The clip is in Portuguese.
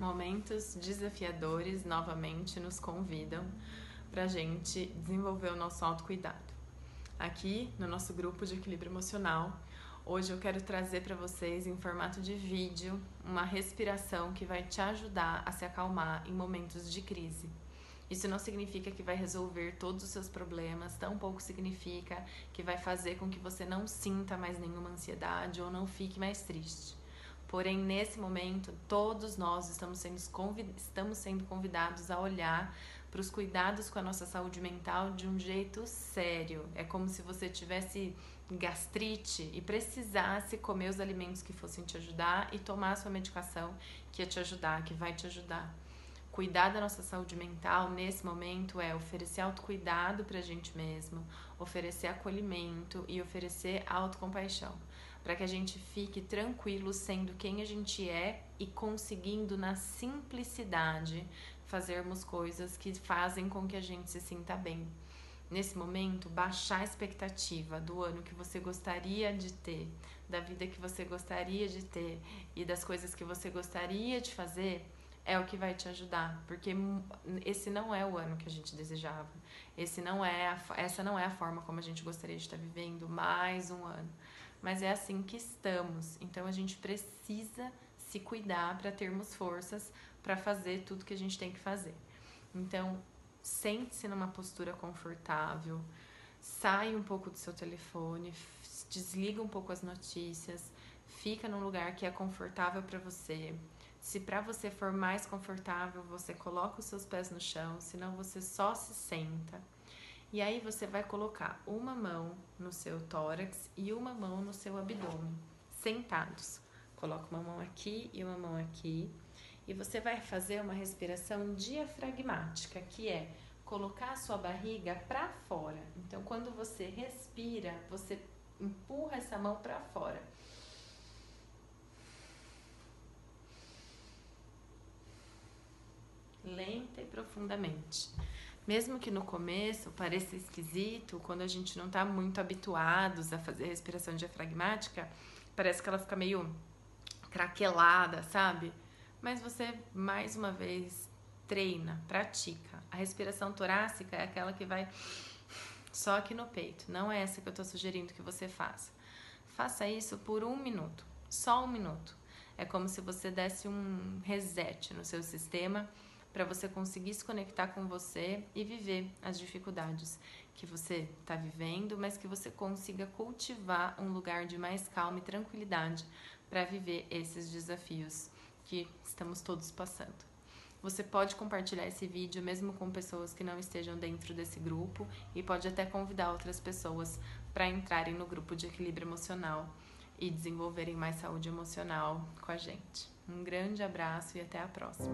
Momentos desafiadores novamente nos convidam para a gente desenvolver o nosso autocuidado. Aqui no nosso grupo de equilíbrio emocional, hoje eu quero trazer para vocês em formato de vídeo uma respiração que vai te ajudar a se acalmar em momentos de crise. Isso não significa que vai resolver todos os seus problemas, tampouco significa que vai fazer com que você não sinta mais nenhuma ansiedade ou não fique mais triste. Porém, nesse momento, todos nós estamos sendo, estamos sendo convidados a olhar para os cuidados com a nossa saúde mental de um jeito sério. É como se você tivesse gastrite e precisasse comer os alimentos que fossem te ajudar e tomar a sua medicação que ia te ajudar, que vai te ajudar cuidar da nossa saúde mental nesse momento é oferecer autocuidado para a gente mesmo, oferecer acolhimento e oferecer autocompaixão, para que a gente fique tranquilo sendo quem a gente é e conseguindo na simplicidade fazermos coisas que fazem com que a gente se sinta bem. Nesse momento, baixar a expectativa do ano que você gostaria de ter, da vida que você gostaria de ter e das coisas que você gostaria de fazer é o que vai te ajudar, porque esse não é o ano que a gente desejava. Esse não é a, essa não é a forma como a gente gostaria de estar vivendo mais um ano. Mas é assim que estamos. Então a gente precisa se cuidar para termos forças para fazer tudo que a gente tem que fazer. Então, sente-se numa postura confortável, sai um pouco do seu telefone, desliga um pouco as notícias, fica num lugar que é confortável para você se para você for mais confortável, você coloca os seus pés no chão, senão você só se senta. E aí você vai colocar uma mão no seu tórax e uma mão no seu abdômen, sentados. Coloca uma mão aqui e uma mão aqui. E você vai fazer uma respiração diafragmática, que é colocar a sua barriga para fora. Então, quando você respira, você empurra essa mão para fora. lenta e profundamente. Mesmo que no começo pareça esquisito, quando a gente não está muito habituados a fazer respiração diafragmática, parece que ela fica meio craquelada, sabe? Mas você, mais uma vez, treina, pratica. A respiração torácica é aquela que vai só aqui no peito, não é essa que eu estou sugerindo que você faça. Faça isso por um minuto, só um minuto. É como se você desse um reset no seu sistema para você conseguir se conectar com você e viver as dificuldades que você está vivendo, mas que você consiga cultivar um lugar de mais calma e tranquilidade para viver esses desafios que estamos todos passando. Você pode compartilhar esse vídeo mesmo com pessoas que não estejam dentro desse grupo e pode até convidar outras pessoas para entrarem no grupo de equilíbrio emocional e desenvolverem mais saúde emocional com a gente. Um grande abraço e até a próxima.